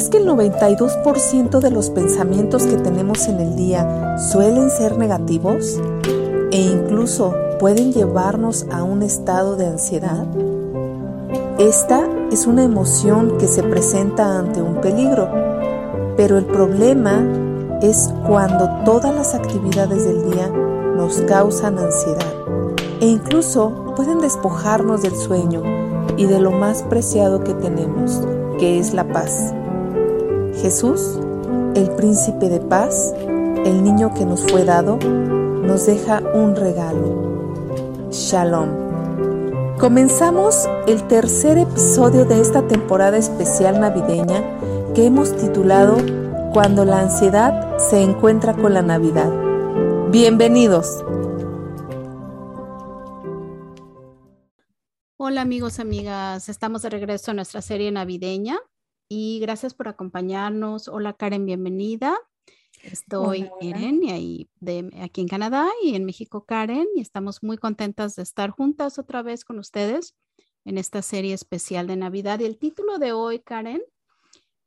¿Sabías que el 92% de los pensamientos que tenemos en el día suelen ser negativos? E incluso pueden llevarnos a un estado de ansiedad. Esta es una emoción que se presenta ante un peligro, pero el problema es cuando todas las actividades del día nos causan ansiedad e incluso pueden despojarnos del sueño y de lo más preciado que tenemos, que es la paz. Jesús, el príncipe de paz, el niño que nos fue dado, nos deja un regalo. Shalom. Comenzamos el tercer episodio de esta temporada especial navideña que hemos titulado Cuando la ansiedad se encuentra con la Navidad. Bienvenidos. Hola amigos, amigas, estamos de regreso a nuestra serie navideña y gracias por acompañarnos. Hola Karen, bienvenida. Estoy y de, aquí en Canadá y en México Karen y estamos muy contentas de estar juntas otra vez con ustedes en esta serie especial de Navidad. Y el título de hoy, Karen,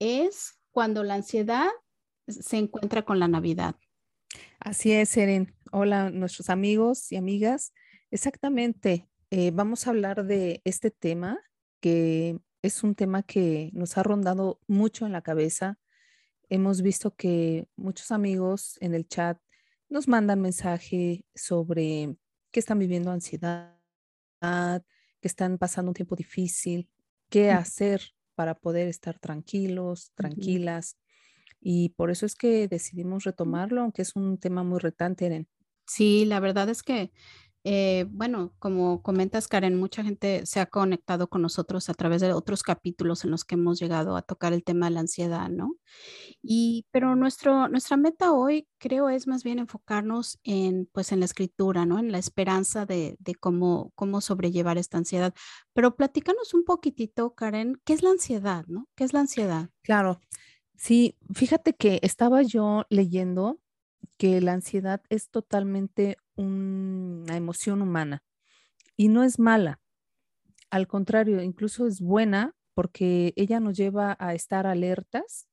es Cuando la ansiedad se encuentra con la Navidad. Así es, Eren. Hola, nuestros amigos y amigas. Exactamente. Eh, vamos a hablar de este tema que es un tema que nos ha rondado mucho en la cabeza hemos visto que muchos amigos en el chat nos mandan mensaje sobre que están viviendo ansiedad, que están pasando un tiempo difícil, qué hacer para poder estar tranquilos, tranquilas. Y por eso es que decidimos retomarlo, aunque es un tema muy retante, Eren. Sí, la verdad es que eh, bueno, como comentas, Karen, mucha gente se ha conectado con nosotros a través de otros capítulos en los que hemos llegado a tocar el tema de la ansiedad, ¿no? Y, pero nuestro, nuestra meta hoy, creo, es más bien enfocarnos en, pues, en la escritura, ¿no? En la esperanza de, de cómo, cómo sobrellevar esta ansiedad. Pero platícanos un poquitito, Karen, ¿qué es la ansiedad, ¿no? ¿Qué es la ansiedad? Claro. Sí, fíjate que estaba yo leyendo que la ansiedad es totalmente una emoción humana y no es mala. Al contrario, incluso es buena porque ella nos lleva a estar alertas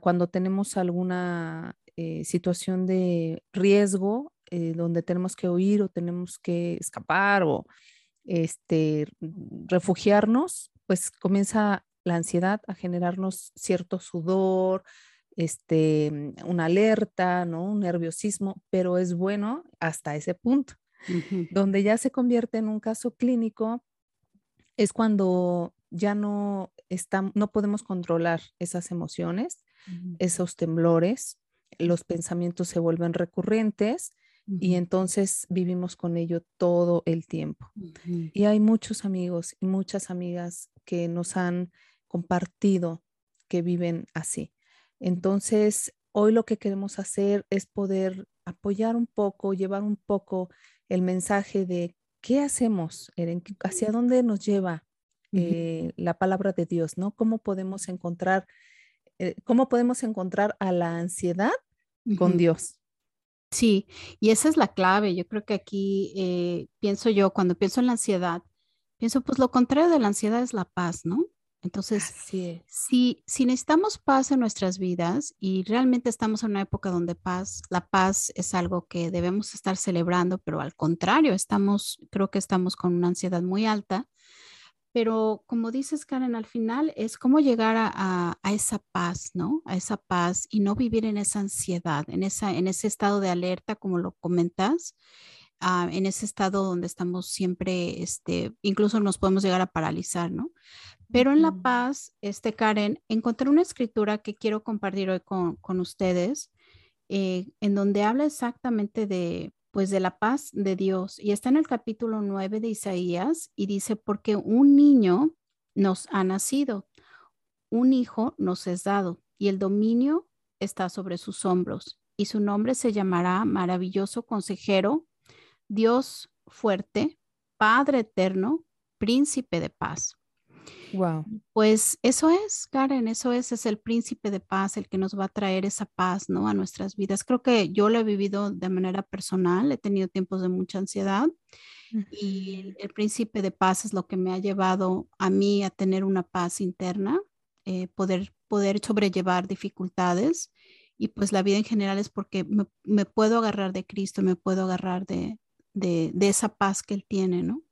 cuando tenemos alguna eh, situación de riesgo eh, donde tenemos que huir o tenemos que escapar o este, refugiarnos, pues comienza la ansiedad a generarnos cierto sudor, este, mm, una alerta, ¿no? Un nerviosismo, pero es bueno hasta ese punto. Donde ya se convierte en un caso clínico es cuando ya no, no podemos controlar esas emociones, esos temblores, los pensamientos se vuelven recurrentes y entonces vivimos con ello todo el tiempo. Y hay muchos amigos y muchas amigas que nos han compartido que viven así. Entonces, hoy lo que queremos hacer es poder apoyar un poco, llevar un poco el mensaje de qué hacemos, hacia dónde nos lleva eh, la palabra de Dios, ¿no? ¿Cómo podemos encontrar, eh, cómo podemos encontrar a la ansiedad con Dios? Sí, y esa es la clave. Yo creo que aquí eh, pienso yo, cuando pienso en la ansiedad, pienso pues lo contrario de la ansiedad es la paz, ¿no? Entonces, si, si necesitamos paz en nuestras vidas y realmente estamos en una época donde paz, la paz es algo que debemos estar celebrando, pero al contrario, estamos, creo que estamos con una ansiedad muy alta. Pero como dices, Karen, al final es cómo llegar a, esa paz, ¿no? A esa paz y no vivir en esa ansiedad, en, esa, en ese estado de alerta, como lo comentas, ah, en ese estado donde estamos siempre, este, incluso nos podemos llegar a paralizar, ¿no? Pero en La Paz, este Karen, encontré una escritura que quiero compartir hoy con, ustedes, eh, en donde habla exactamente de, pues, de la paz de Dios. Y está en el capítulo 9 de Isaías y dice, porque un niño nos ha nacido, un hijo nos es dado y el dominio está sobre sus hombros y su nombre se llamará maravilloso consejero, Dios fuerte, Padre eterno, príncipe de paz. Wow. Pues eso es, Karen, eso es, es el príncipe de paz, el que nos va a traer esa paz, ¿no? A nuestras vidas. Creo que yo lo he vivido de manera personal, he tenido tiempos de mucha ansiedad y el, príncipe de paz es lo que me ha llevado a mí a tener una paz interna, eh, poder poder sobrellevar dificultades y pues la vida en general es porque me, puedo agarrar de Cristo, me puedo agarrar de, de, esa paz que Él tiene, ¿no?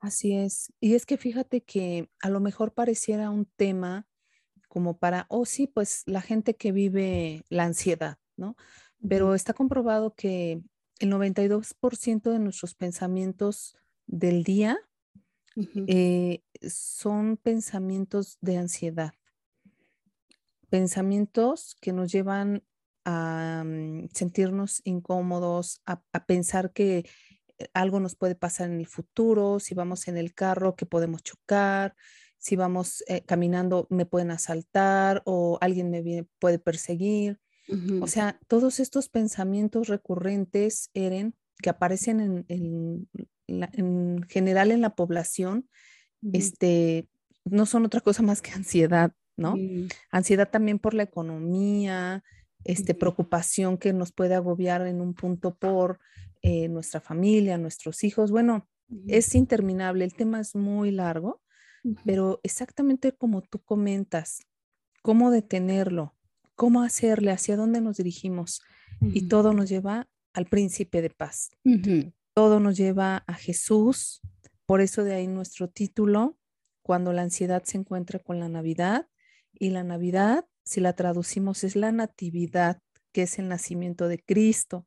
Así es. Y es que fíjate que a lo mejor pareciera un tema como para, oh sí, pues la gente que vive la ansiedad, ¿no? Pero está comprobado que el 92% de nuestros pensamientos del día eh, son pensamientos de ansiedad, pensamientos que nos llevan a mm, sentirnos incómodos, a, pensar que eh, algo nos puede pasar en el futuro, si vamos en el carro, que podemos chocar, si vamos eh, caminando, me pueden asaltar o alguien me puede perseguir. O sea, todos estos pensamientos recurrentes, Eren, que aparecen en, en general en la población, este, no son otra cosa más que ansiedad, ¿no? Ansiedad también por la economía, este, preocupación que nos puede agobiar en un punto por eh, nuestra familia, nuestros hijos. Bueno, es interminable, el tema es muy largo, pero exactamente como tú comentas, cómo detenerlo, cómo hacerle, hacia dónde nos dirigimos. Y todo nos lleva al príncipe de paz todo nos lleva a Jesús. Por eso de ahí nuestro título, cuando la ansiedad se encuentra con la Navidad. Y la Navidad, si la traducimos, es la natividad, que es el nacimiento de Cristo.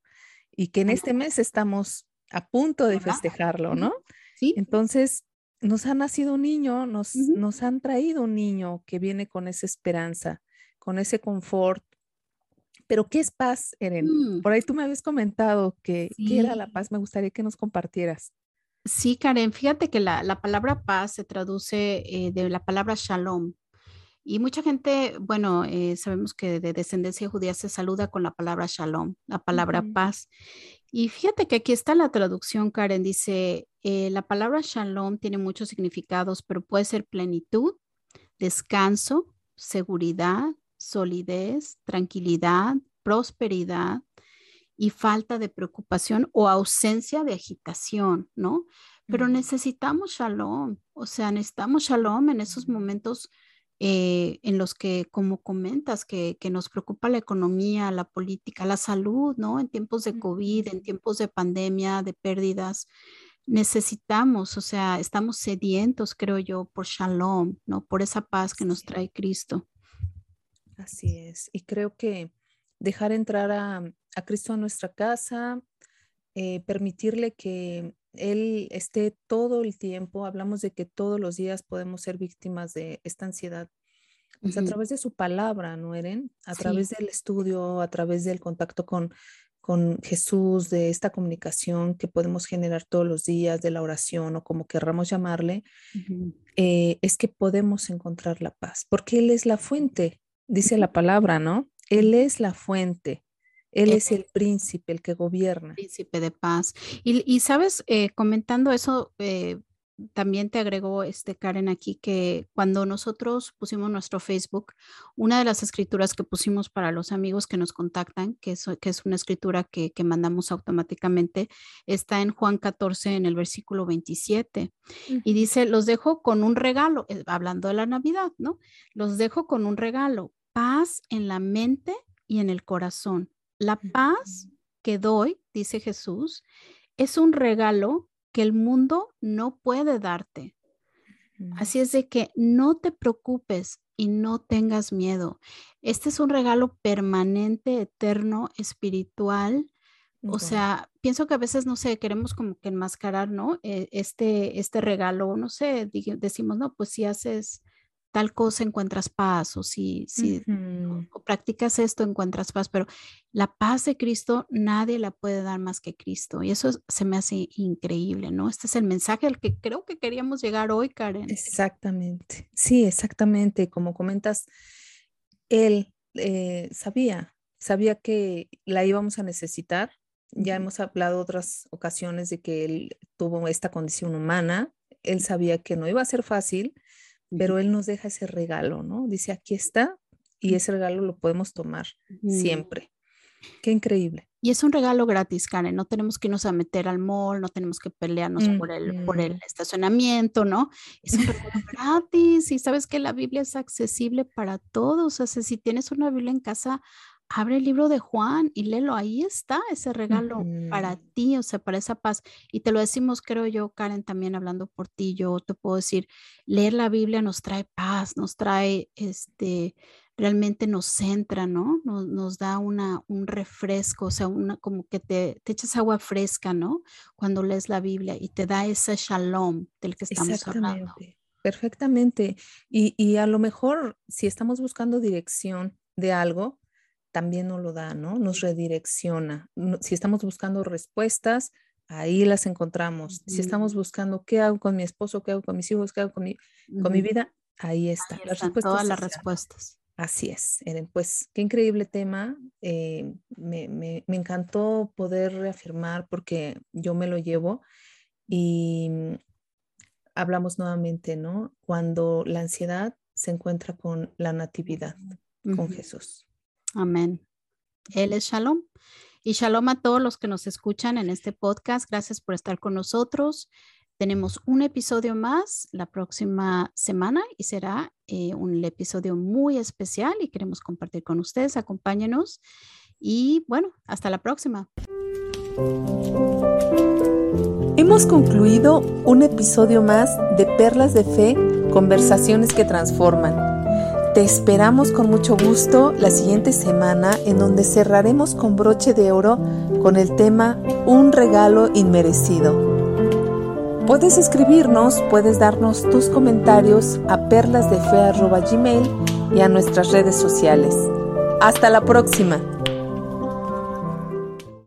Y que en este mes estamos a punto de festejarlo, ¿no? Sí. Entonces, nos ha nacido un niño, nos, nos han traído un niño que viene con esa esperanza, con ese confort, pero, ¿qué es paz, Eren? Mm. Por ahí tú me habías comentado que qué era la paz. Me gustaría que nos compartieras. Sí, Karen, fíjate que la, palabra paz se traduce eh, de la palabra shalom. Y mucha gente, bueno, eh, sabemos que de descendencia judía se saluda con la palabra shalom, la palabra paz. Y fíjate que aquí está la traducción, Karen, dice, eh, la palabra shalom tiene muchos significados, pero puede ser plenitud, descanso, seguridad, solidez, tranquilidad, prosperidad y falta de preocupación o ausencia de agitación, ¿no? Pero necesitamos shalom, o sea, necesitamos shalom en esos momentos eh, en los que, como comentas, que, nos preocupa la economía, la política, la salud, ¿no? En tiempos de COVID, en tiempos de pandemia, de pérdidas, necesitamos, o sea, estamos sedientos, creo yo, por shalom, ¿no? Por esa paz que nos trae Cristo. Así es. Y creo que dejar entrar a, Cristo a nuestra casa, eh, permitirle que Él esté todo el tiempo, hablamos de que todos los días podemos ser víctimas de esta ansiedad, pues, a través de su palabra, ¿no, Eren? A través del estudio, a través del contacto con, con Jesús, de esta comunicación que podemos generar todos los días, de la oración o como querramos llamarle, eh, es que podemos encontrar la paz, porque Él es la fuente dice la palabra, ¿no? Él es la fuente, Él es el príncipe, el que gobierna. Príncipe de paz. Y, sabes, eh, comentando eso, eh, también te agregó este Karen aquí que cuando nosotros pusimos nuestro Facebook, una de las escrituras que pusimos para los amigos que nos contactan, que es, que es una escritura que, mandamos automáticamente, está en Juan 14 en el versículo 27 y dice, los dejo con un regalo, eh, hablando de la Navidad, ¿no? Los dejo con un regalo, paz en la mente y en el corazón. La paz que doy, dice Jesús, es un regalo que el mundo no puede darte. Así es de que no te preocupes y no tengas miedo. Este es un regalo permanente, eterno, espiritual. O sea, pienso que a veces, no sé, queremos como que enmascarar, ¿no? E, este, este regalo, no sé, decimos, no, pues si haces tal cosa encuentras paz o si, si practicas esto encuentras paz, pero la paz de Cristo nadie la puede dar más que Cristo y eso se me hace increíble, ¿no? Este es el mensaje al que creo que queríamos llegar hoy, Karen. Exactamente, sí, exactamente, como comentas, él eh, sabía, sabía que la íbamos a necesitar. Ya hemos hablado otras ocasiones de que él tuvo esta condición humana, él sabía que no iba a ser fácil, pero Él nos deja ese regalo, ¿no? Dice, aquí está y ese regalo lo podemos tomar siempre. Qué increíble. y es un regalo gratis, Karen. No tenemos que irnos a meter al mall, no tenemos que pelearnos por, el, por el estacionamiento, ¿no? Es un regalo gratis. Y sabes que la Biblia es accesible para todos. O sea, si tienes una Biblia en casa, abre el libro de Juan y léelo. Ahí está ese regalo para ti, o sea, para esa paz. Y te lo decimos, creo yo, Karen, también hablando por ti, yo te puedo decir, leer la Biblia nos trae paz, nos trae este realmente nos centra, ¿no? Nos, da una, un refresco, o sea, una, como que te, te, echas agua fresca, ¿no? Cuando lees la Biblia y te da ese shalom del que estamos hablando. Perfectamente. Y, y a lo mejor si estamos buscando dirección de algo, también nos lo da, ¿no? Nos redirecciona. Si estamos buscando respuestas, ahí las encontramos. Si estamos buscando qué hago con mi esposo, qué hago con mis hijos, qué hago con mi, con mi vida, ahí está. las respuestas todas las respuestas. Así es, Eren. Pues qué increíble tema. Eh, me, encantó poder reafirmar porque yo me lo llevo y mm, hablamos nuevamente, ¿no? Cuando la ansiedad se encuentra con la natividad, con Jesús. Amén. Él es Shalom. Y Shalom a todos los que nos escuchan en este podcast. Gracias por estar con nosotros. Tenemos un episodio más la próxima semana y será eh, un episodio muy especial y queremos compartir con ustedes. Acompáñenos y bueno, hasta la próxima. Hemos concluido un episodio más de Perlas de Fe, conversaciones que transforman. Te esperamos con mucho gusto la siguiente semana en donde cerraremos con broche de oro con el tema Un regalo inmerecido. Puedes escribirnos, puedes darnos tus comentarios a perlasdefe.gmail y a nuestras redes sociales. Hasta la próxima.